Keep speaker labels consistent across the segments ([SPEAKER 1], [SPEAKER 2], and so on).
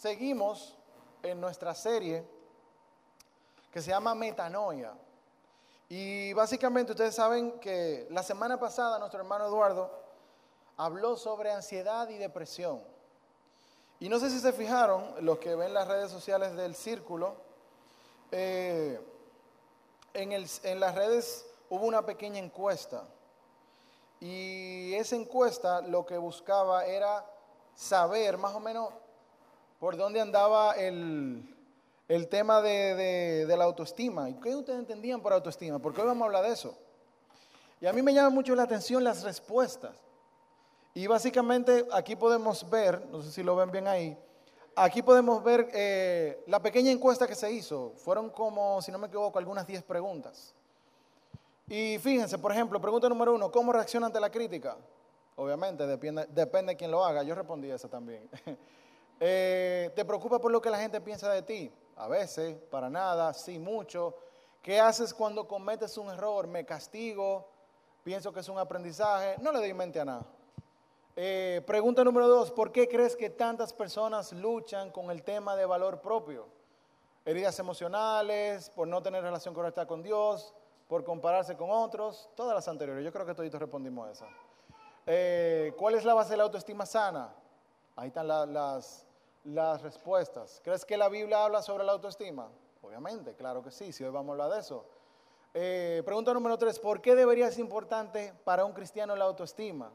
[SPEAKER 1] seguimos en nuestra serie que se llama Metanoia. Y básicamente ustedes saben que la semana pasada nuestro hermano Eduardo habló sobre ansiedad y depresión. Y no sé si se fijaron, los que ven las redes sociales del círculo, eh, en, en las redes hubo una pequeña encuesta. Y esa encuesta lo que buscaba era saber más o menos por dónde andaba el, tema de, la autoestima. ¿Y qué ustedes entendían por autoestima? Porque hoy vamos a hablar de eso. Y a mí me llama mucho la atención las respuestas. Y básicamente aquí podemos ver, no sé si lo ven bien ahí, aquí podemos ver eh, la pequeña encuesta que se hizo. Fueron como, si no me equivoco, algunas 10 preguntas. Y fíjense, por ejemplo, pregunta número uno, ¿cómo reacciona ante la crítica? Obviamente, depende, depende de quién lo haga. Yo respondí esa también. Eh, ¿Te preocupa por lo que la gente piensa de ti? A veces, para nada, sí, mucho. ¿Qué haces cuando cometes un error? ¿Me castigo? ¿Pienso que es un aprendizaje? No le doy mente a nada. Eh, pregunta número dos, ¿por qué crees que tantas personas luchan con el tema de valor propio? Heridas emocionales, por no tener relación correcta con Dios, por compararse con otros, todas las anteriores. Yo creo que todos respondimos a esa. Eh, ¿Cuál es la base de la autoestima sana? Ahí están las, las respuestas. ¿Crees que la Biblia habla sobre la autoestima? Obviamente, claro que sí, si hoy vamos a hablar de eso. Eh, pregunta número tres, ¿por qué debería ser importante para un cristiano la autoestima?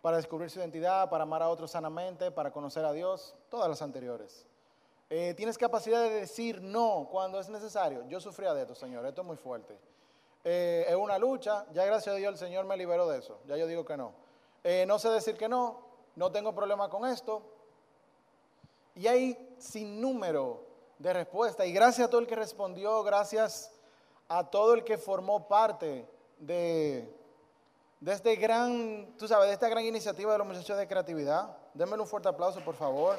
[SPEAKER 1] Para descubrir su identidad, para amar a otros sanamente, para conocer a Dios, todas las anteriores. Eh, ¿Tienes capacidad de decir no cuando es necesario? Yo sufría de esto, Señor, esto es muy fuerte. Eh, es una lucha, ya gracias a Dios el Señor me liberó de eso, ya yo digo que no. no sé decir que no, no tengo problema con esto, y hay sin número de respuestas. Y gracias a todo el que respondió, gracias a todo el que formó parte de, de este gran, tú sabes, de esta gran iniciativa de los muchachos de creatividad. Denme un fuerte aplauso, por favor.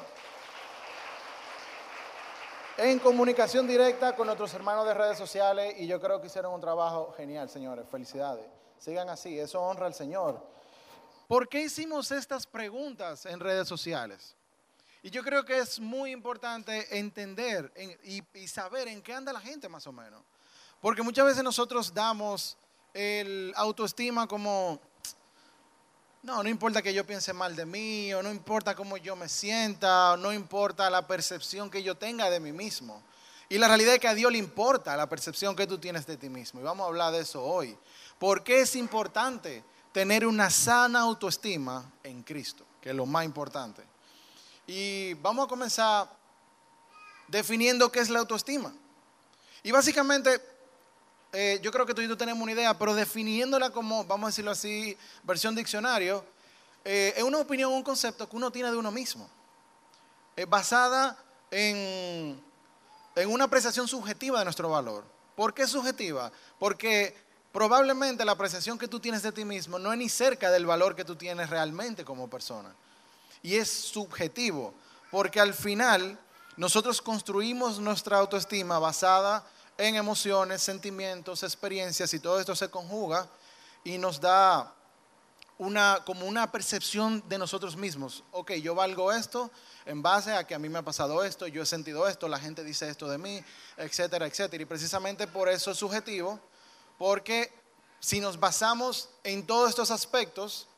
[SPEAKER 1] En comunicación directa con nuestros hermanos de redes sociales y yo creo que hicieron un trabajo genial, señores. Felicidades. Sigan así, eso honra al Señor. ¿Por qué hicimos estas preguntas en redes sociales? Y yo creo que es muy importante entender y, saber en qué anda la gente más o menos. Porque muchas veces nosotros damos el autoestima como, no, no importa que yo piense mal de mí, o no importa cómo yo me sienta, o no importa la percepción que yo tenga de mí mismo. Y la realidad es que a Dios le importa la percepción que tú tienes de ti mismo. Y vamos a hablar de eso hoy. ¿Por qué es importante tener una sana autoestima en Cristo? Que es lo más importante. Y vamos a comenzar definiendo qué es la autoestima. Y básicamente, eh, yo creo que tú y tú tenemos una idea, pero definiéndola como, vamos a decirlo así, versión diccionario, eh, es una opinión, un concepto que uno tiene de uno mismo, basada en, en una apreciación subjetiva de nuestro valor. ¿Por qué subjetiva? Porque probablemente la apreciación que tú tienes de ti mismo no es ni cerca del valor que tú tienes realmente como persona y es subjetivo, porque al final nosotros construimos nuestra autoestima basada en emociones, sentimientos, experiencias y todo esto se conjuga y nos da una, como una percepción de nosotros mismos. Ok, yo valgo esto en base a que a mí me ha pasado esto, yo he sentido esto, la gente dice esto de mí, etcétera, etcétera. Y precisamente por eso es subjetivo, porque si nos basamos en todos estos aspectos,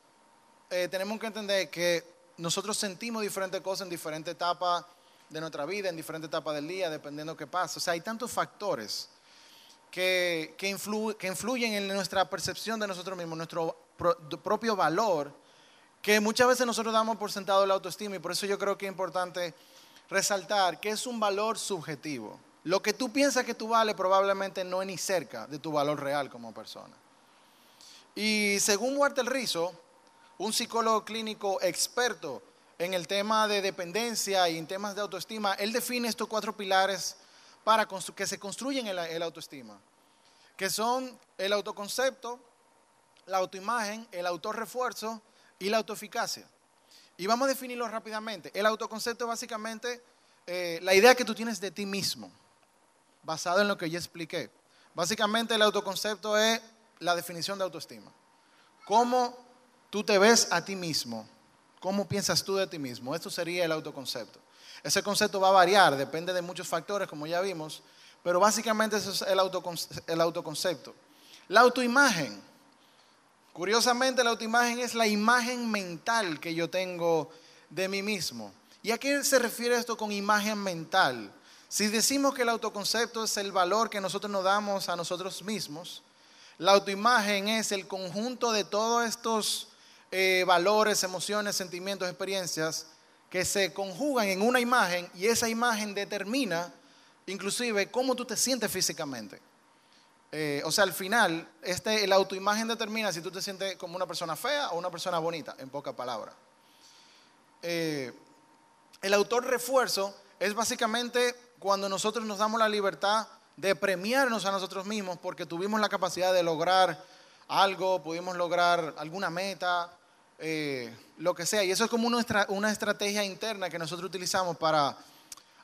[SPEAKER 1] eh, tenemos que entender que nosotros sentimos diferentes cosas en diferentes etapas de nuestra vida, en diferentes etapas del día, dependiendo qué pasa. O sea, hay tantos factores que, que, influyen en nuestra percepción de nosotros mismos, nuestro propio valor, que muchas veces nosotros damos por sentado la autoestima y por eso yo creo que es importante resaltar que es un valor subjetivo. Lo que tú piensas que tú vales probablemente no es ni cerca de tu valor real como persona. Y según Walter Rizzo, un psicólogo clínico experto en el tema de dependencia y en temas de autoestima, él define estos cuatro pilares para que se construyen en la, autoestima, que son el autoconcepto, la autoimagen, el autorrefuerzo y la autoeficacia. Y vamos a definirlo rápidamente. El autoconcepto es básicamente eh, la idea que tú tienes de ti mismo, basado en lo que ya expliqué. Básicamente el autoconcepto es la definición de autoestima. ¿Cómo tú te ves a ti mismo, cómo piensas tú de ti mismo. Esto sería el autoconcepto. Ese concepto va a variar, depende de muchos factores, como ya vimos, pero básicamente eso es el, el autoconcepto. La autoimagen. Curiosamente, la autoimagen es la imagen mental que yo tengo de mí mismo. ¿Y a qué se refiere esto con imagen mental? Si decimos que el autoconcepto es el valor que nosotros nos damos a nosotros mismos, la autoimagen es el conjunto de todos estos eh, valores, emociones, sentimientos, experiencias que se conjugan en una imagen y esa imagen determina inclusive cómo tú te sientes físicamente. Eh, o sea, al final, este, la autoimagen determina si tú te sientes como una persona fea o una persona bonita, en pocas palabras. Eh, el autor refuerzo es básicamente cuando nosotros nos damos la libertad de premiarnos a nosotros mismos porque tuvimos la capacidad de lograr algo, pudimos lograr alguna meta, eh, lo que sea. Y eso es como una, estrategia interna que nosotros utilizamos para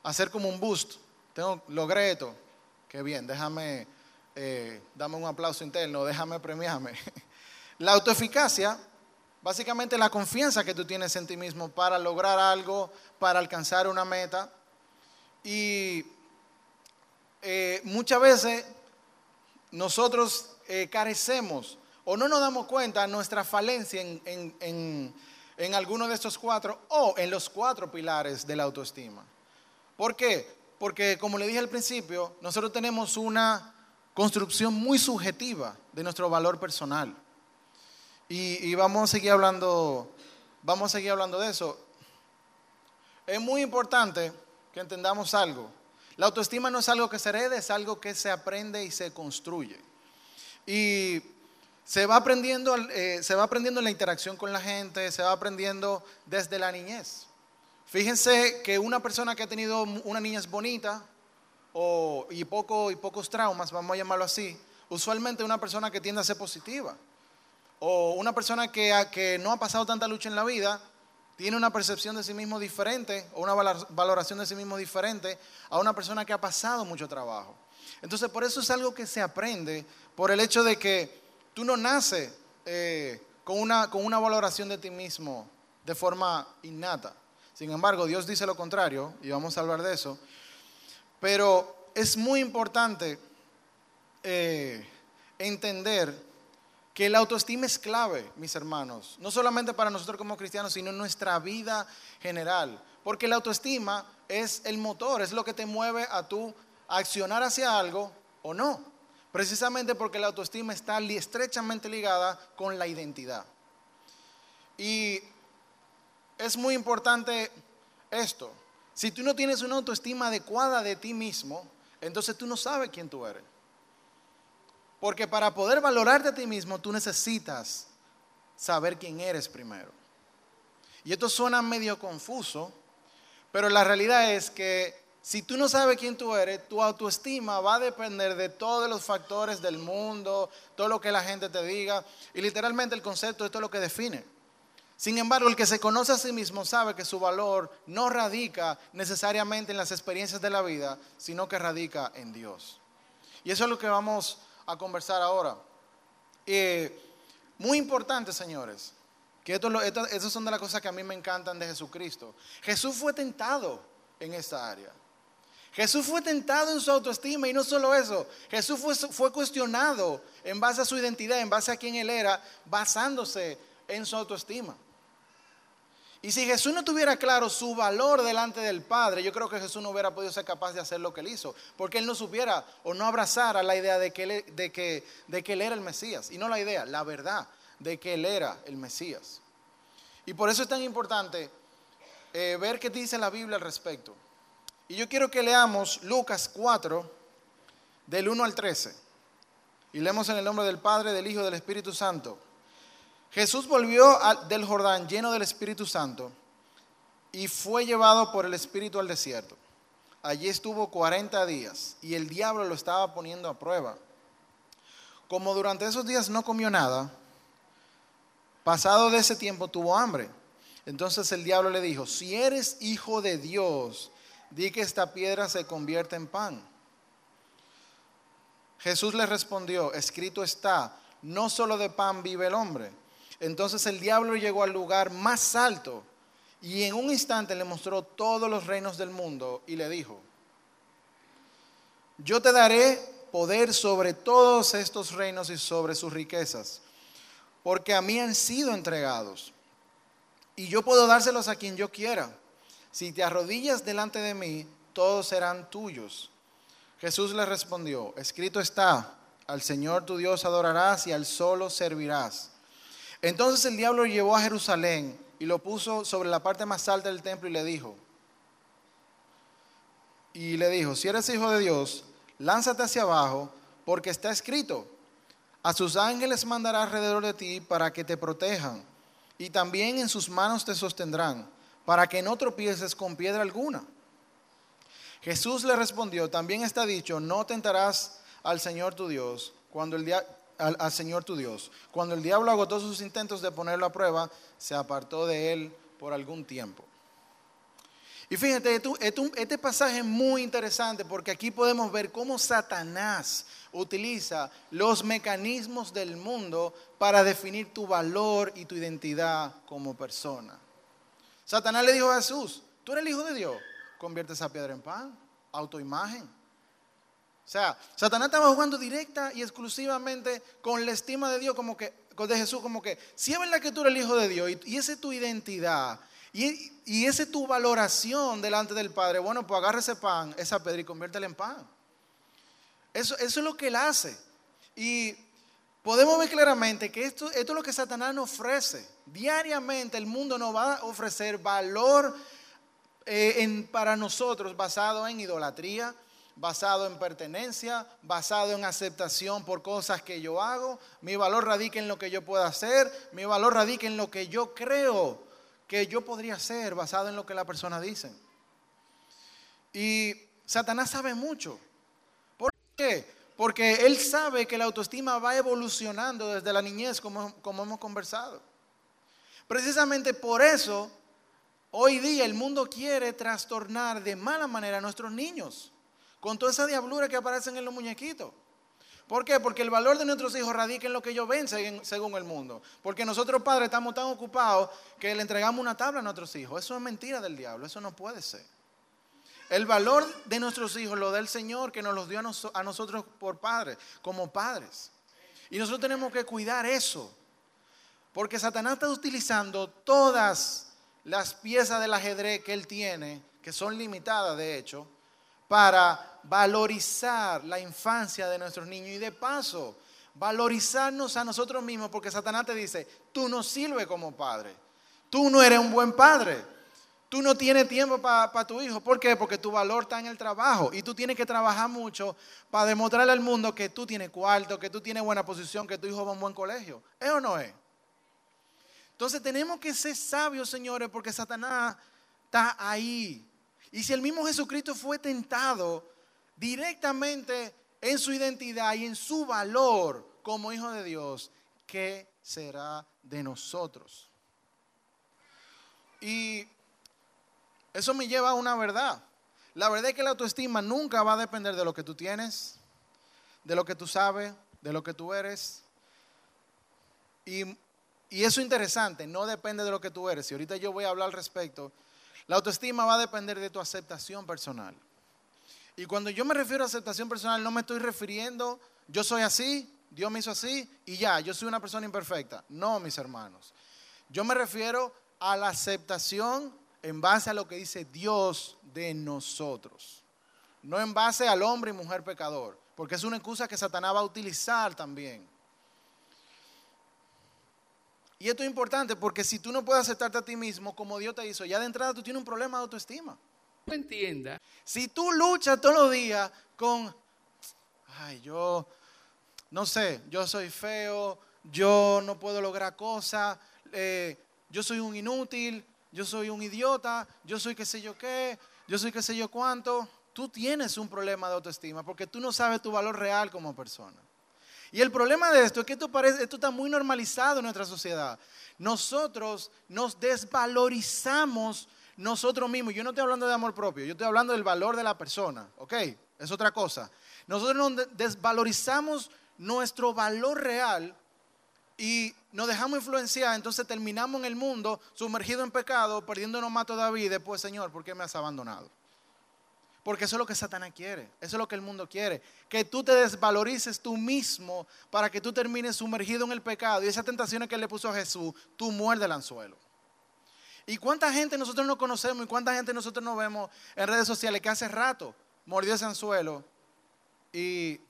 [SPEAKER 1] hacer como un boost. Tengo, logré esto. Qué bien, déjame, eh, dame un aplauso interno, déjame premiarme. La autoeficacia, básicamente la confianza que tú tienes en ti mismo para lograr algo, para alcanzar una meta. Y eh, muchas veces nosotros eh, carecemos o no nos damos cuenta nuestra falencia en, en, en, alguno de estos cuatro o en los cuatro pilares de la autoestima. ¿Por qué? Porque como le dije al principio, nosotros tenemos una construcción muy subjetiva de nuestro valor personal. Y, y, vamos a seguir hablando, vamos a seguir hablando de eso. Es muy importante que entendamos algo. La autoestima no es algo que se herede, es algo que se aprende y se construye. Y se va aprendiendo, eh, se va aprendiendo en la interacción con la gente, se va aprendiendo desde la niñez. Fíjense que una persona que ha tenido una niñez bonita o, y, poco, y pocos traumas, vamos a llamarlo así, usualmente una persona que tiende a ser positiva. O una persona que, que no ha pasado tanta lucha en la vida, tiene una percepción de sí mismo diferente o una valoración de sí mismo diferente a una persona que ha pasado mucho trabajo. Entonces, por eso es algo que se aprende, por el hecho de que tú no naces eh, con, una, con una valoración de ti mismo de forma innata. Sin embargo, Dios dice lo contrario, y vamos a hablar de eso. Pero es muy importante eh, entender que la autoestima es clave, mis hermanos, no solamente para nosotros como cristianos, sino en nuestra vida general, porque la autoestima es el motor, es lo que te mueve a tú accionar hacia algo o no, precisamente porque la autoestima está estrechamente ligada con la identidad. Y es muy importante esto, si tú no tienes una autoestima adecuada de ti mismo, entonces tú no sabes quién tú eres. Porque para poder valorarte a ti mismo, tú necesitas saber quién eres primero. Y esto suena medio confuso, pero la realidad es que si tú no sabes quién tú eres, tu autoestima va a depender de todos los factores del mundo, todo lo que la gente te diga. Y literalmente el concepto esto es lo que define. Sin embargo, el que se conoce a sí mismo sabe que su valor no radica necesariamente en las experiencias de la vida, sino que radica en Dios. Y eso es lo que vamos a conversar ahora. muy importante, señores, que esas son de las cosas que a mí me encantan de Jesucristo. Jesús fue tentado en esa área. Jesús fue tentado en su autoestima y no solo eso, Jesús fue, fue cuestionado en base a su identidad, en base a quién él era, basándose en su autoestima. Y si Jesús no tuviera claro su valor delante del Padre, yo creo que Jesús no hubiera podido ser capaz de hacer lo que él hizo, porque él no supiera o no abrazara la idea de que él, de que, de que él era el Mesías, y no la idea, la verdad de que él era el Mesías. Y por eso es tan importante eh, ver qué dice la Biblia al respecto. Y yo quiero que leamos Lucas 4, del 1 al 13. Y leemos en el nombre del Padre, del Hijo y del Espíritu Santo. Jesús volvió del Jordán lleno del Espíritu Santo y fue llevado por el Espíritu al desierto. Allí estuvo 40 días y el diablo lo estaba poniendo a prueba. Como durante esos días no comió nada, pasado de ese tiempo tuvo hambre. Entonces el diablo le dijo, si eres hijo de Dios, di que esta piedra se convierta en pan. Jesús le respondió, escrito está, no solo de pan vive el hombre entonces el diablo llegó al lugar más alto y en un instante le mostró todos los reinos del mundo y le dijo, yo te daré poder sobre todos estos reinos y sobre sus riquezas, porque a mí han sido entregados, y yo puedo dárselos a quien yo quiera. Si te arrodillas delante de mí, todos serán tuyos. Jesús le respondió, escrito está, al Señor tu Dios adorarás y al solo servirás. Entonces el diablo llevó a Jerusalén y lo puso sobre la parte más alta del templo y le dijo, y le dijo, si eres hijo de Dios, lánzate hacia abajo, porque está escrito, a sus ángeles mandará alrededor de ti para que te protejan, y también en sus manos te sostendrán, para que no tropieces con piedra alguna. Jesús le respondió, también está dicho, no tentarás al Señor tu Dios cuando el al, Señor tu Dios. Cuando el diablo agotó sus intentos de ponerlo a prueba, se apartó de él por algún tiempo. Y fíjate, este pasaje es muy interesante porque aquí podemos ver cómo Satanás utiliza los mecanismos del mundo para definir tu valor y tu identidad como persona. Satanás le dijo a Jesús, tú eres el Hijo de Dios, convierte esa piedra en pan, autoimagen. O sea, Satanás estaba jugando directa y exclusivamente con la estima de Dios, como que, de Jesús, como que, si es verdad que tú eres el Hijo de Dios y, esa es tu identidad, y, y esa es tu valoración delante del Padre, bueno, pues agarra ese pan, esa piedra y conviértela en pan. Eso, eso es lo que él hace. Y podemos ver claramente que esto, es lo que Satanás nos ofrece. Diariamente el mundo nos va a ofrecer valor eh, para nosotros basado en idolatría, basado en pertenencia, basado en aceptación por cosas que yo hago. Mi valor radica en lo que yo pueda hacer, mi valor radica en lo que yo creo que yo podría hacer, basado en lo que la persona dice. Y Satanás sabe mucho. ¿Por qué? Porque él sabe que la autoestima va evolucionando desde la niñez, como, como hemos conversado. Precisamente por eso, hoy día el mundo quiere trastornar de mala manera a nuestros niños con toda esa diablura que aparecen en los muñequitos. ¿Por qué? Porque el valor de nuestros hijos radica en lo que ellos ven según el mundo. Porque nosotros padres estamos tan ocupados que le entregamos una tabla a nuestros hijos. Eso es mentira del diablo, eso no puede ser. El valor de nuestros hijos lo da el Señor que nos los dio a, a nosotros por padres, como padres. Y nosotros tenemos que cuidar eso. Porque Satanás está utilizando todas las piezas del ajedrez que él tiene, que son limitadas de hecho, para valorizar la infancia de nuestros niños y de paso valorizarnos a nosotros mismos porque Satanás te dice, tú no sirves como padre, tú no eres un buen padre, tú no tienes tiempo para tu hijo. ¿Por qué? Porque tu valor está en el trabajo y tú tienes que trabajar mucho para demostrarle al mundo que tú tienes cuarto, que tú tienes buena posición, que tu hijo va a un buen colegio. ¿Es o no es? Entonces tenemos que ser sabios, señores, porque Satanás está ahí y si el mismo Jesucristo fue tentado directamente en su identidad y en su valor como hijo de Dios, ¿qué será de nosotros? Y eso me lleva a una verdad. La verdad es que la autoestima nunca va a depender de lo que tú tienes, de lo que tú sabes, de lo que tú eres. Y, y eso es interesante, no depende de lo que tú eres. Y ahorita yo voy a hablar al respecto la autoestima va a depender de tu aceptación personal. Y cuando yo me refiero a aceptación personal, no me estoy refiriendo, yo soy así, Dios me hizo así y ya, yo soy una persona imperfecta. No, mis hermanos. Yo me refiero a la aceptación en base a lo que dice Dios de nosotros. No en base al hombre y mujer pecador, porque es una excusa que Satanás va a utilizar también. Y esto es importante porque si tú no puedes aceptarte a ti mismo como Dios te hizo, ya de entrada tú tienes un problema de autoestima.
[SPEAKER 2] No entienda.
[SPEAKER 1] Si tú luchas todos los días con, ay, yo, no sé, yo soy feo, yo no puedo lograr cosas, eh, yo soy un inútil, yo soy un idiota, yo soy qué sé yo qué, yo soy qué sé yo cuánto, tú tienes un problema de autoestima porque tú no sabes tu valor real como persona. Y el problema de esto es que esto, parece, esto está muy normalizado en nuestra sociedad. Nosotros nos desvalorizamos nosotros mismos. Yo no estoy hablando de amor propio, yo estoy hablando del valor de la persona, ¿ok? Es otra cosa. Nosotros nos desvalorizamos nuestro valor real y nos dejamos influenciar, entonces terminamos en el mundo sumergido en pecado, perdiéndonos más todavía y después, Señor, ¿por qué me has abandonado? Porque eso es lo que Satanás quiere, eso es lo que el mundo quiere, que tú te desvalorices tú mismo para que tú termines sumergido en el pecado y esas tentaciones que le puso a Jesús, tú muerde el anzuelo. ¿Y cuánta gente nosotros no conocemos y cuánta gente nosotros no vemos en redes sociales que hace rato mordió ese anzuelo y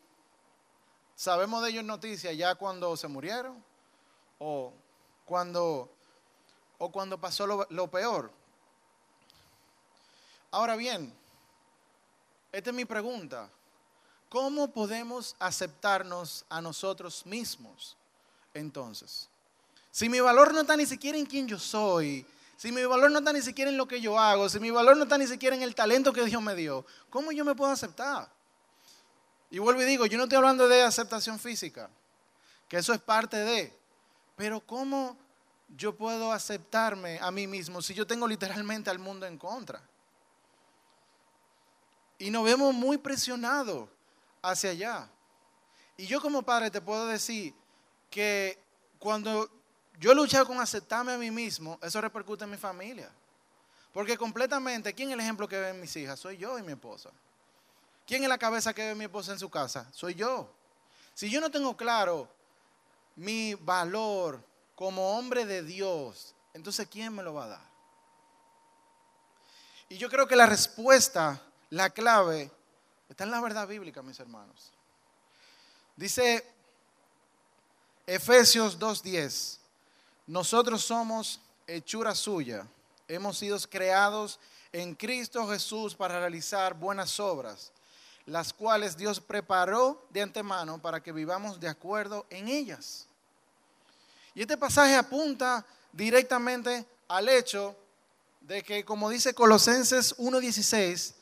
[SPEAKER 1] sabemos de ellos noticias ya cuando se murieron o cuando, o cuando pasó lo, peor? Ahora bien, esta es mi pregunta. ¿Cómo podemos aceptarnos a nosotros mismos entonces? Si mi valor no está ni siquiera en quien yo soy, si mi valor no está ni siquiera en lo que yo hago, si mi valor no está ni siquiera en el talento que Dios me dio, ¿cómo yo me puedo aceptar? Y vuelvo y digo, yo no estoy hablando de aceptación física, que eso es parte de, pero ¿cómo yo puedo aceptarme a mí mismo si yo tengo literalmente al mundo en contra? Y nos vemos muy presionados hacia allá. Y yo como padre te puedo decir que cuando yo he luchado con aceptarme a mí mismo, eso repercute en mi familia. Porque completamente, ¿quién es el ejemplo que ven mis hijas? Soy yo y mi esposa. ¿Quién es la cabeza que ve mi esposa en su casa? Soy yo. Si yo no tengo claro mi valor como hombre de Dios, entonces ¿quién me lo va a dar? Y yo creo que la respuesta la clave está en la verdad bíblica, mis hermanos. Dice Efesios 2.10, nosotros somos hechura suya, hemos sido creados en Cristo Jesús para realizar buenas obras, las cuales Dios preparó de antemano para que vivamos de acuerdo en ellas. Y este pasaje apunta directamente al hecho de que, como dice Colosenses 1.16,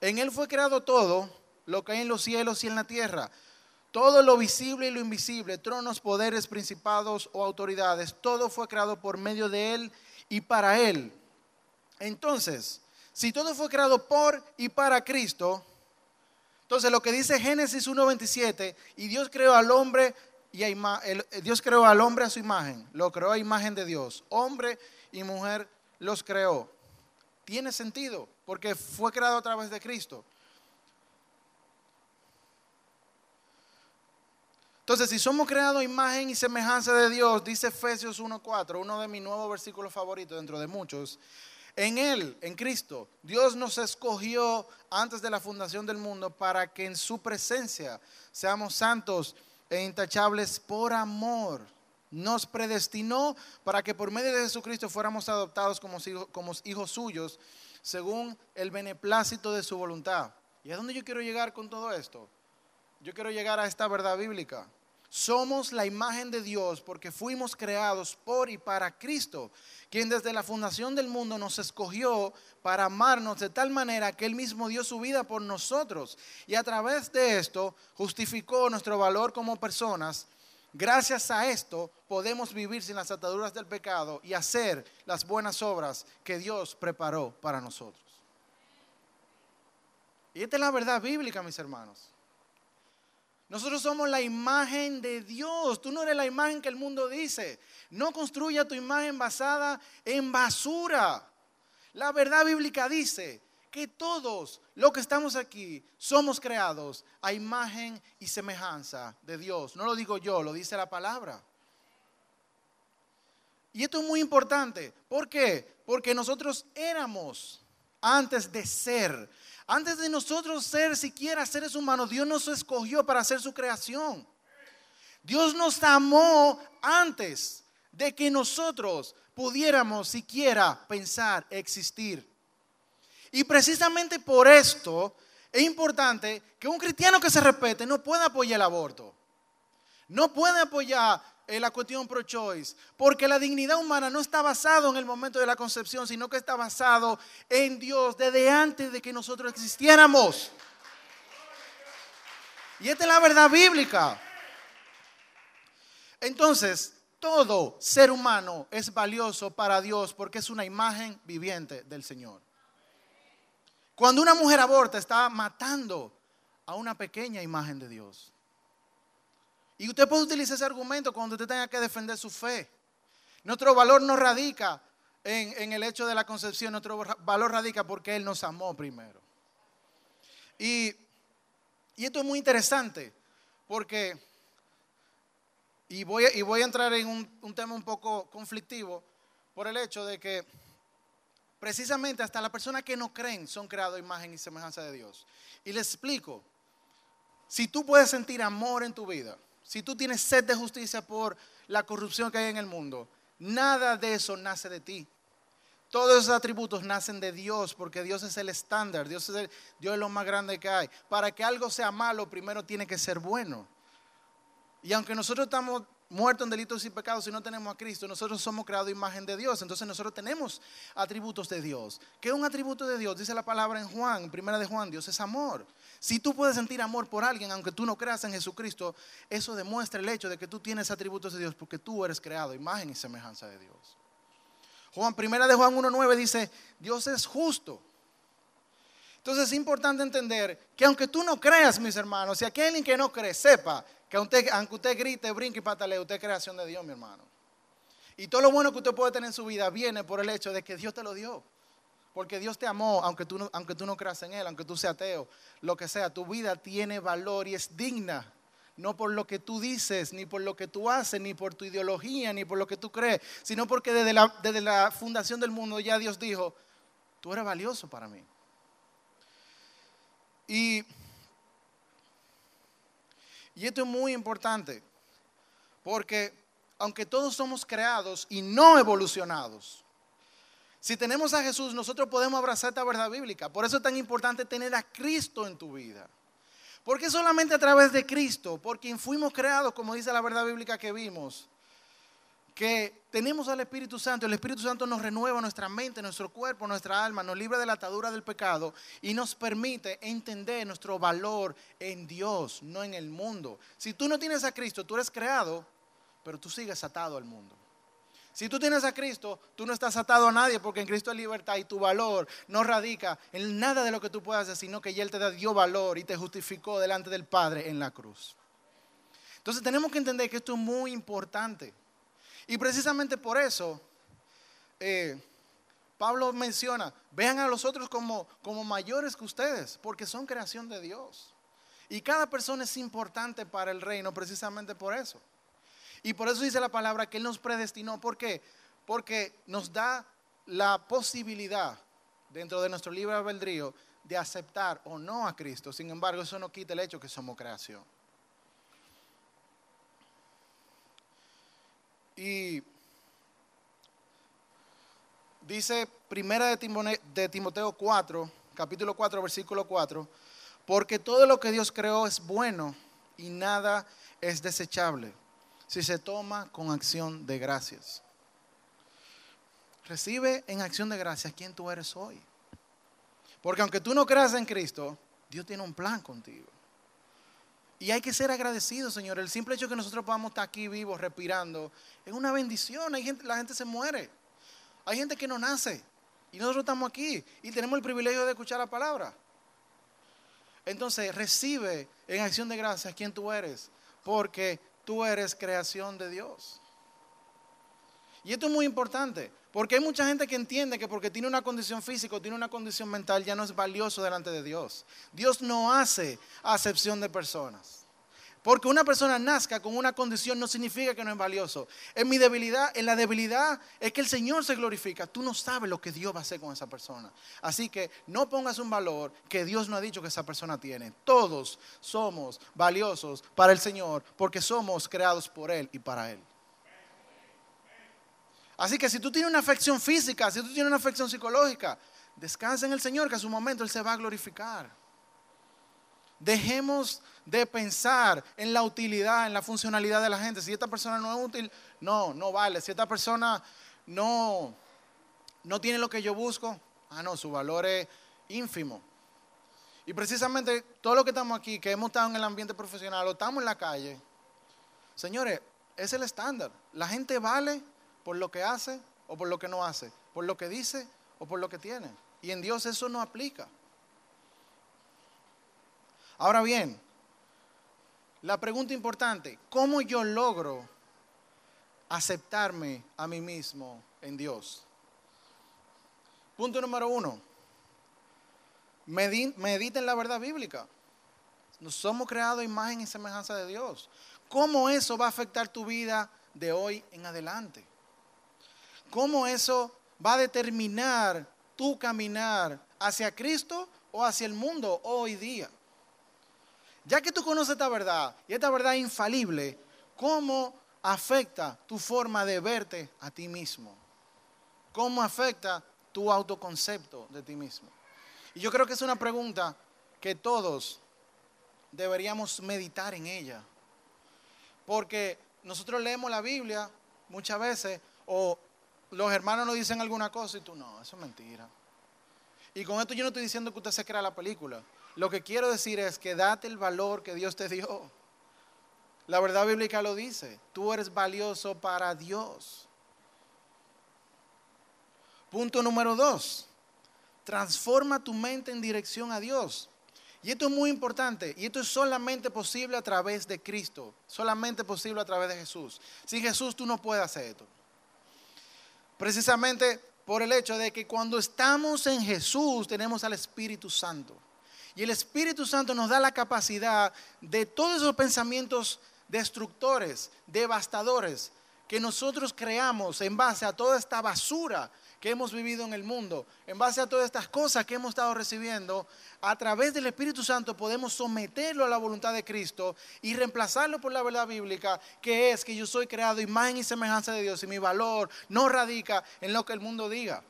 [SPEAKER 1] en Él fue creado todo lo que hay en los cielos y en la tierra. Todo lo visible y lo invisible, tronos, poderes, principados o autoridades, todo fue creado por medio de Él y para Él. Entonces, si todo fue creado por y para Cristo, entonces lo que dice Génesis 1.27, y Dios creó al hombre y a Dios creó al hombre a su imagen, lo creó a imagen de Dios, hombre y mujer los creó tiene sentido porque fue creado a través de Cristo. Entonces, si somos creados imagen y semejanza de Dios, dice Efesios 1.4, uno de mis nuevos versículos favoritos dentro de muchos, en Él, en Cristo, Dios nos escogió antes de la fundación del mundo para que en su presencia seamos santos e intachables por amor nos predestinó para que por medio de Jesucristo fuéramos adoptados como, como hijos suyos, según el beneplácito de su voluntad. ¿Y a dónde yo quiero llegar con todo esto? Yo quiero llegar a esta verdad bíblica. Somos la imagen de Dios porque fuimos creados por y para Cristo, quien desde la fundación del mundo nos escogió para amarnos de tal manera que Él mismo dio su vida por nosotros. Y a través de esto justificó nuestro valor como personas Gracias a esto podemos vivir sin las ataduras del pecado y hacer las buenas obras que Dios preparó para nosotros. Y esta es la verdad bíblica, mis hermanos. Nosotros somos la imagen de Dios. Tú no eres la imagen que el mundo dice. No construya tu imagen basada en basura. La verdad bíblica dice, que todos los que estamos aquí somos creados a imagen y semejanza de Dios. No lo digo yo, lo dice la palabra. Y esto es muy importante. ¿Por qué? Porque nosotros éramos antes de ser. Antes de nosotros ser siquiera seres humanos, Dios nos escogió para hacer su creación. Dios nos amó antes de que nosotros pudiéramos siquiera pensar existir. Y precisamente por esto es importante que un cristiano que se respete no pueda apoyar el aborto. No puede apoyar la cuestión pro-choice, porque la dignidad humana no está basado en el momento de la concepción, sino que está basado en Dios desde antes de que nosotros existiéramos. Y esta es la verdad bíblica. Entonces, todo ser humano es valioso para Dios porque es una imagen viviente del Señor. Cuando una mujer aborta, está matando a una pequeña imagen de Dios. Y usted puede utilizar ese argumento cuando usted tenga que defender su fe. Nuestro valor no radica en, el hecho de la concepción, nuestro valor radica porque Él nos amó primero. Y, esto es muy interesante porque, y voy, y voy a entrar en un, tema un poco conflictivo por el hecho de que precisamente hasta las personas que no creen son creados imagen y semejanza de Dios. Y les explico, si tú puedes sentir amor en tu vida, si tú tienes sed de justicia por la corrupción que hay en el mundo, nada de eso nace de ti. Todos esos atributos nacen de Dios porque Dios es el estándar, Dios es, Dios es lo más grande que hay. Para que algo sea malo, primero tiene que ser bueno. Y aunque nosotros estamos muertos en delitos y pecados y no tenemos a Cristo, nosotros somos creados imagen de Dios. Entonces nosotros tenemos atributos de Dios. ¿Qué es un atributo de Dios? Dice la palabra en Juan, primera de Juan, Dios es amor. Si tú puedes sentir amor por alguien, aunque tú no creas en Jesucristo, eso demuestra el hecho de que tú tienes atributos de Dios porque tú eres creado imagen y semejanza de Dios. Juan, primera de Juan 1.9 dice, Dios es justo. Entonces es importante entender que aunque tú no creas, mis hermanos, si aquel que no cree, sepa que aunque usted, grite, brinque y patalee, usted es creación de Dios, mi hermano. Y todo lo bueno que usted puede tener en su vida viene por el hecho de que Dios te lo dio. Porque Dios te amó, aunque tú, no, aunque tú no creas en Él, aunque tú seas ateo, lo que sea, tu vida tiene valor y es digna no por lo que tú dices, ni por lo que tú haces, ni por tu ideología, ni por lo que tú crees, sino porque desde la, desde la fundación del mundo ya Dios dijo, tú eres valioso para mí. Y, y esto es muy importante, porque aunque todos somos creados y no evolucionados, si tenemos a Jesús, nosotros podemos abrazar esta verdad bíblica. Por eso es tan importante tener a Cristo en tu vida. Porque solamente a través de Cristo, por quien fuimos creados, como dice la verdad bíblica que vimos, que tenemos al Espíritu Santo, el Espíritu Santo nos renueva nuestra mente, nuestro cuerpo, nuestra alma, nos libra de la atadura del pecado y nos permite entender nuestro valor en Dios, no en el mundo. Si tú no tienes a Cristo, tú eres creado, pero tú sigues atado al mundo. Si tú tienes a Cristo, tú no estás atado a nadie porque en Cristo hay libertad y tu valor no radica en nada de lo que tú puedas hacer, sino que Él te dio valor y te justificó delante del Padre en la cruz. Entonces tenemos que entender que esto es muy importante. Y precisamente por eso eh, Pablo menciona, vean a los otros como, como mayores que ustedes, porque son creación de Dios. Y cada persona es importante para el reino precisamente por eso. Y por eso dice la palabra que Él nos predestinó. ¿Por qué? Porque nos da la posibilidad dentro de nuestro libre albedrío de aceptar o no a Cristo. Sin embargo, eso no quita el hecho que somos creación. Y dice primera de Timoteo 4, capítulo 4, versículo 4, porque todo lo que Dios creó es bueno y nada es desechable si se toma con acción de gracias. Recibe en acción de gracias quién tú eres hoy. Porque aunque tú no creas en Cristo, Dios tiene un plan contigo. Y hay que ser agradecidos, Señor. El simple hecho de que nosotros podamos estar aquí vivos, respirando, es una bendición. Hay gente, la gente se muere. Hay gente que no nace. Y nosotros estamos aquí y tenemos el privilegio de escuchar la palabra. Entonces, recibe en acción de gracias quién tú eres. Porque tú eres creación de Dios. Y esto es muy importante, porque hay mucha gente que entiende que porque tiene una condición física o tiene una condición mental ya no es valioso delante de Dios. Dios no hace acepción de personas. Porque una persona nazca con una condición no significa que no es valioso. En mi debilidad, en la debilidad es que el Señor se glorifica. Tú no sabes lo que Dios va a hacer con esa persona. Así que no pongas un valor que Dios no ha dicho que esa persona tiene. Todos somos valiosos para el Señor porque somos creados por Él y para Él. Así que si tú tienes una afección física, si tú tienes una afección psicológica, descansa en el Señor que a su momento Él se va a glorificar. Dejemos de pensar en la utilidad, en la funcionalidad de la gente. Si esta persona no es útil, no, no vale. Si esta persona no, no tiene lo que yo busco, ah, no, su valor es ínfimo. Y precisamente todo lo que estamos aquí, que hemos estado en el ambiente profesional o estamos en la calle, señores, es el estándar. La gente vale por lo que hace o por lo que no hace, por lo que dice o por lo que tiene. Y en Dios eso no aplica. Ahora bien, la pregunta importante, ¿cómo yo logro aceptarme a mí mismo en Dios? Punto número uno, mediten la verdad bíblica. Nos somos creados imagen y semejanza de Dios. ¿Cómo eso va a afectar tu vida de hoy en adelante? ¿Cómo eso va a determinar tu caminar hacia Cristo o hacia el mundo hoy día? Ya que tú conoces esta verdad y esta verdad infalible, ¿cómo afecta tu forma de verte a ti mismo? ¿Cómo afecta tu autoconcepto de ti mismo? Y yo creo que es una pregunta que todos deberíamos meditar en ella. Porque nosotros leemos la Biblia muchas veces o los hermanos nos dicen alguna cosa y tú no, eso es mentira. Y con esto yo no estoy diciendo que usted se crea la película. Lo que quiero decir es que date el valor que Dios te dio. La verdad bíblica lo dice. Tú eres valioso para Dios. Punto número dos. Transforma tu mente en dirección a Dios. Y esto es muy importante. Y esto es solamente posible a través de Cristo. Solamente posible a través de Jesús. Sin Jesús tú no puedes hacer esto. Precisamente por el hecho de que cuando estamos en Jesús tenemos al Espíritu Santo. Y el Espíritu Santo nos da la capacidad de todos esos pensamientos destructores, devastadores, que nosotros creamos en base a toda esta basura que hemos vivido en el mundo, en base a todas estas cosas que hemos estado recibiendo, a través del Espíritu Santo podemos someterlo a la voluntad de Cristo y reemplazarlo por la verdad bíblica, que es que yo soy creado imagen y semejanza de Dios y mi valor no radica en lo que el mundo diga.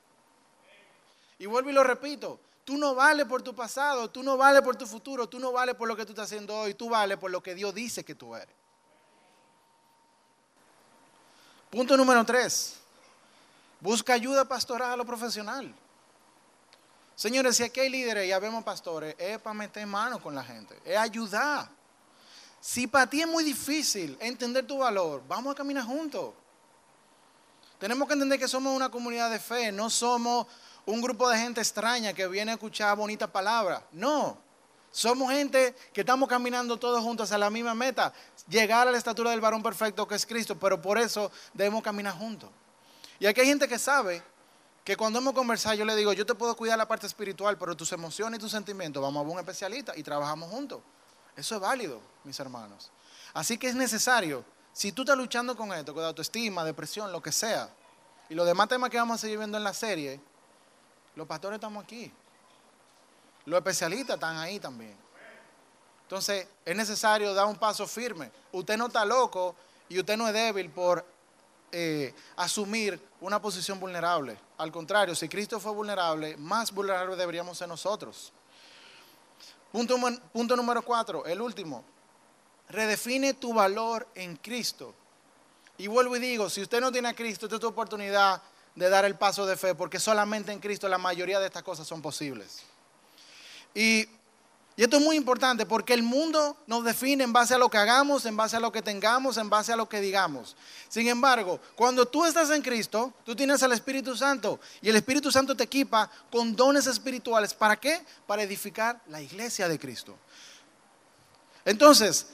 [SPEAKER 1] Y vuelvo y lo repito, Tú no vales por tu pasado, tú no vales por tu futuro, tú no vales por lo que tú estás haciendo hoy, tú vales por lo que Dios dice que tú eres. Punto número tres. Busca ayuda pastoral o profesional. Señores, si aquí hay líderes y habemos pastores, es para meter mano con la gente, es ayudar. Si para ti es muy difícil entender tu valor, vamos a caminar juntos. Tenemos que entender que somos una comunidad de fe, no somos un grupo de gente extraña que viene a escuchar bonitas palabras. No, somos gente que estamos caminando todos juntos hacia la misma meta, llegar a la estatura del varón perfecto que es Cristo, pero por eso debemos caminar juntos. Y aquí hay gente que sabe que cuando hemos conversado yo le digo, yo te puedo cuidar la parte espiritual, pero tus emociones y tus sentimientos, vamos a un especialista y trabajamos juntos. Eso es válido, mis hermanos. Así que es necesario, si tú estás luchando con esto, con autoestima, depresión, lo que sea, y los demás temas que vamos a seguir viendo en la serie, los pastores estamos aquí. Los especialistas están ahí también. Entonces, es necesario dar un paso firme. Usted no está loco y usted no es débil por eh, asumir una posición vulnerable. Al contrario, si Cristo fue vulnerable, más vulnerable deberíamos ser nosotros. Punto, punto número cuatro, el último. Redefine tu valor en Cristo. Y vuelvo y digo, si usted no tiene a Cristo, esta es tu oportunidad de dar el paso de fe, porque solamente en Cristo la mayoría de estas cosas son posibles. Y, esto es muy importante porque el mundo nos define en base a lo que hagamos, en base a lo que tengamos, en base a lo que digamos. Sin embargo, cuando tú estás en Cristo, tú tienes al Espíritu Santo y el Espíritu Santo te equipa con dones espirituales. ¿Para qué? Para edificar la iglesia de Cristo. Entonces,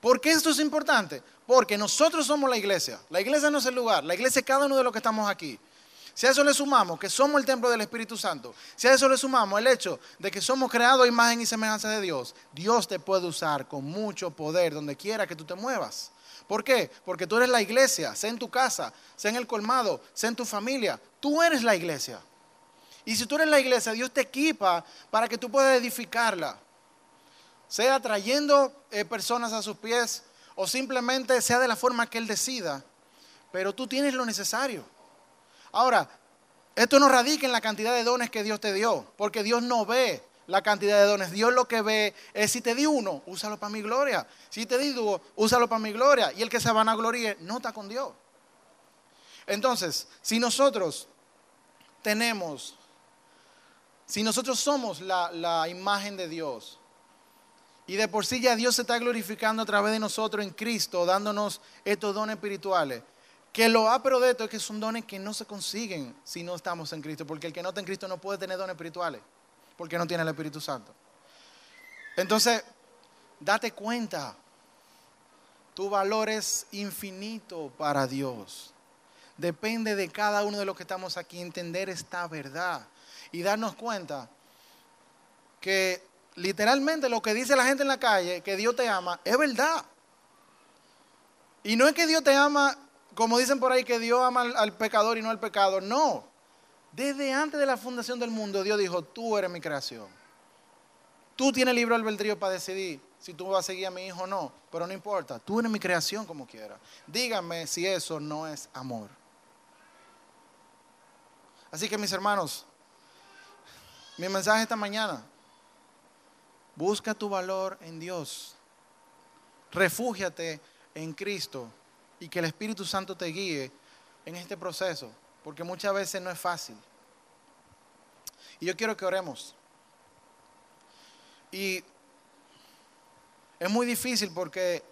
[SPEAKER 1] ¿por qué esto es importante? Porque nosotros somos la iglesia. La iglesia no es el lugar, la iglesia es cada uno de los que estamos aquí. Si a eso le sumamos que somos el templo del Espíritu Santo, si a eso le sumamos el hecho de que somos creados a imagen y semejanza de Dios, Dios te puede usar con mucho poder donde quiera que tú te muevas. ¿Por qué? Porque tú eres la iglesia, sea en tu casa, sea en el colmado, sea en tu familia. Tú eres la iglesia. Y si tú eres la iglesia, Dios te equipa para que tú puedas edificarla. Sea trayendo eh, personas a sus pies o simplemente sea de la forma que Él decida. Pero tú tienes lo necesario. Ahora, esto no radica en la cantidad de dones que Dios te dio, porque Dios no ve la cantidad de dones. Dios lo que ve es si te di uno, úsalo para mi gloria. Si te di dos, úsalo para mi gloria. Y el que se van a gloria no está con Dios. Entonces, si nosotros tenemos, si nosotros somos la imagen de Dios, y de por sí ya Dios se está glorificando a través de nosotros en Cristo, dándonos estos dones espirituales. Que lo apro de esto es que son dones que no se consiguen si no estamos en Cristo, porque el que no está en Cristo no puede tener dones espirituales, porque no tiene el Espíritu Santo. Entonces, date cuenta Tu valor es infinito para Dios. Depende de cada uno de los que estamos aquí entender esta verdad y darnos cuenta que literalmente lo que dice la gente en la calle, que Dios te ama, es verdad. Y no es que Dios te ama, como dicen por ahí, que Dios ama al, pecador y no al pecado. No. Desde antes de la fundación del mundo, Dios dijo, tú eres mi creación. Tú tienes libre albedrío para decidir si tú vas a seguir a mi hijo o no, pero no importa, tú eres mi creación como quiera. Díganme si eso no es amor. Así que mis hermanos, mi mensaje esta mañana, busca tu valor en Dios, refúgiate en Cristo y que el Espíritu Santo te guíe en este proceso, porque muchas veces no es fácil. Y yo quiero que oremos. Y es muy difícil porque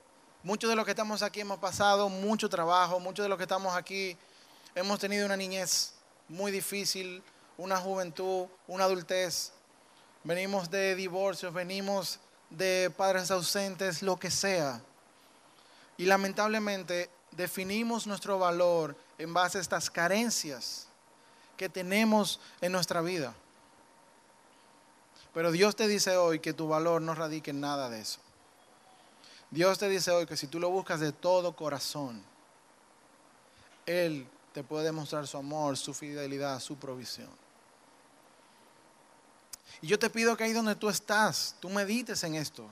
[SPEAKER 1] muchos de los que estamos aquí hemos pasado mucho trabajo, muchos de los que estamos aquí hemos tenido una niñez muy difícil, una juventud, una adultez. Venimos de divorcios, venimos de padres ausentes, lo que sea. Y lamentablemente definimos nuestro valor en base a estas carencias que tenemos en nuestra vida. Pero Dios te dice hoy que tu valor no radique en nada de eso. Dios te dice hoy que si tú lo buscas de todo corazón, Él te puede demostrar su amor, su fidelidad, su provisión. Y yo te pido que ahí donde tú estás, tú medites en esto.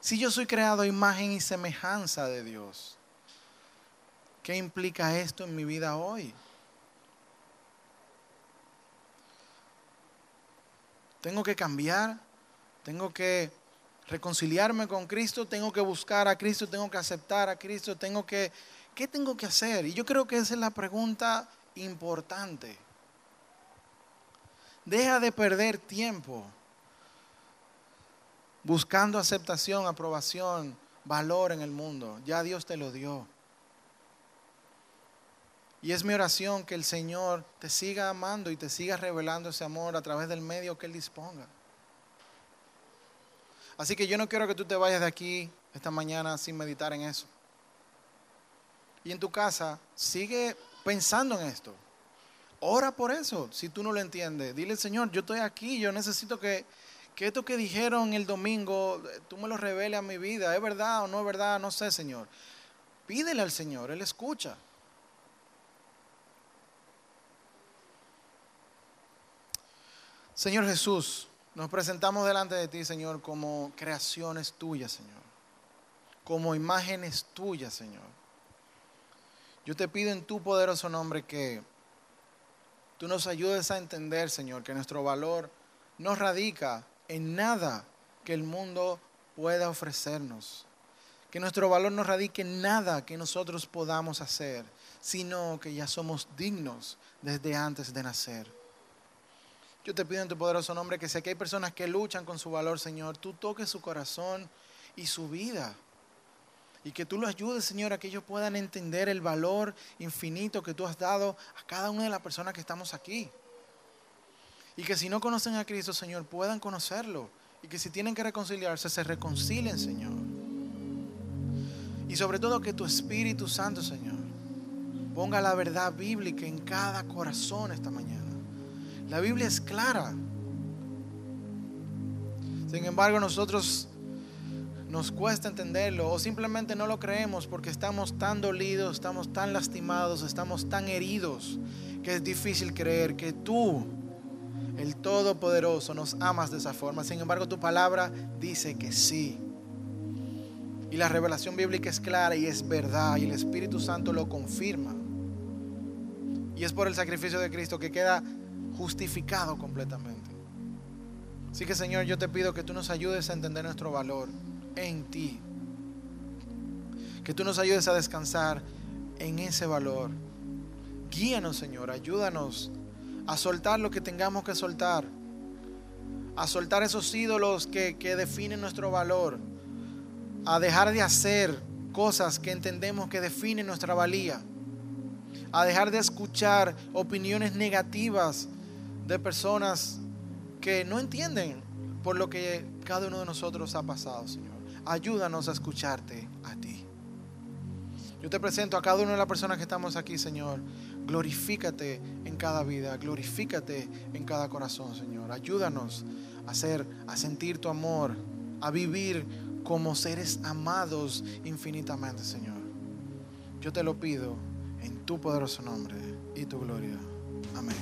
[SPEAKER 1] Si yo soy creado imagen y semejanza de Dios, ¿qué implica esto en mi vida hoy? Tengo que cambiar, tengo que reconciliarme con Cristo, tengo que buscar a Cristo, tengo que aceptar a Cristo, tengo que ¿Qué tengo que hacer? Y yo creo que esa es la pregunta importante. Deja de perder tiempo buscando aceptación, aprobación, valor en el mundo. Ya Dios te lo dio. Y es mi oración que el Señor te siga amando y te siga revelando ese amor a través del medio que Él disponga. Así que yo no quiero que tú te vayas de aquí esta mañana sin meditar en eso y en tu casa, sigue pensando en esto. Ora por eso, si tú no lo entiendes. Dile, Señor, yo estoy aquí, yo necesito que, que esto que dijeron el domingo, tú me lo reveles a mi vida. ¿Es verdad o no es verdad? No sé, Señor. Pídele al Señor, Él escucha. Señor Jesús, nos presentamos delante de ti, Señor, como creaciones tuyas, Señor. Como imágenes tuyas, Señor. Yo te pido en tu poderoso nombre que tú nos ayudes a entender, Señor, que nuestro valor no radica en nada que el mundo pueda ofrecernos. Que nuestro valor no radique en nada que nosotros podamos hacer, sino que ya somos dignos desde antes de nacer. Yo te pido en tu poderoso nombre que si aquí hay personas que luchan con su valor, Señor, tú toques su corazón y su vida y que tú los ayudes, Señor, a que ellos puedan entender el valor infinito que tú has dado a cada una de las personas que estamos aquí. Y que si no conocen a Cristo, Señor, puedan conocerlo. Y que si tienen que reconciliarse, se reconcilien, Señor. Y sobre todo que tu Espíritu Santo, Señor, ponga la verdad bíblica en cada corazón esta mañana. La Biblia es clara. Sin embargo, nosotros nos cuesta entenderlo o simplemente no lo creemos porque estamos tan dolidos, estamos tan lastimados, estamos tan heridos que es difícil creer que tú, el Todopoderoso, nos amas de esa forma. Sin embargo, tu palabra dice que sí. Y la revelación bíblica es clara y es verdad y el Espíritu Santo lo confirma. Y es por el sacrificio de Cristo que queda justificado completamente. Así que Señor, yo te pido que tú nos ayudes a entender nuestro valor en ti. Que tú nos ayudes a descansar en ese valor. Guíanos, Señor, ayúdanos a soltar lo que tengamos que soltar. A soltar esos ídolos que, que definen nuestro valor. A dejar de hacer cosas que entendemos que definen nuestra valía. A dejar de escuchar opiniones negativas de personas que no entienden por lo que cada uno de nosotros ha pasado, Señor ayúdanos a escucharte a ti. Yo te presento a cada una de las personas que estamos aquí, Señor. Glorifícate en cada vida, glorifícate en cada corazón, Señor. Ayúdanos a hacer, a sentir tu amor, a vivir como seres amados infinitamente, Señor. Yo te lo pido en tu poderoso nombre y tu gloria. Amén.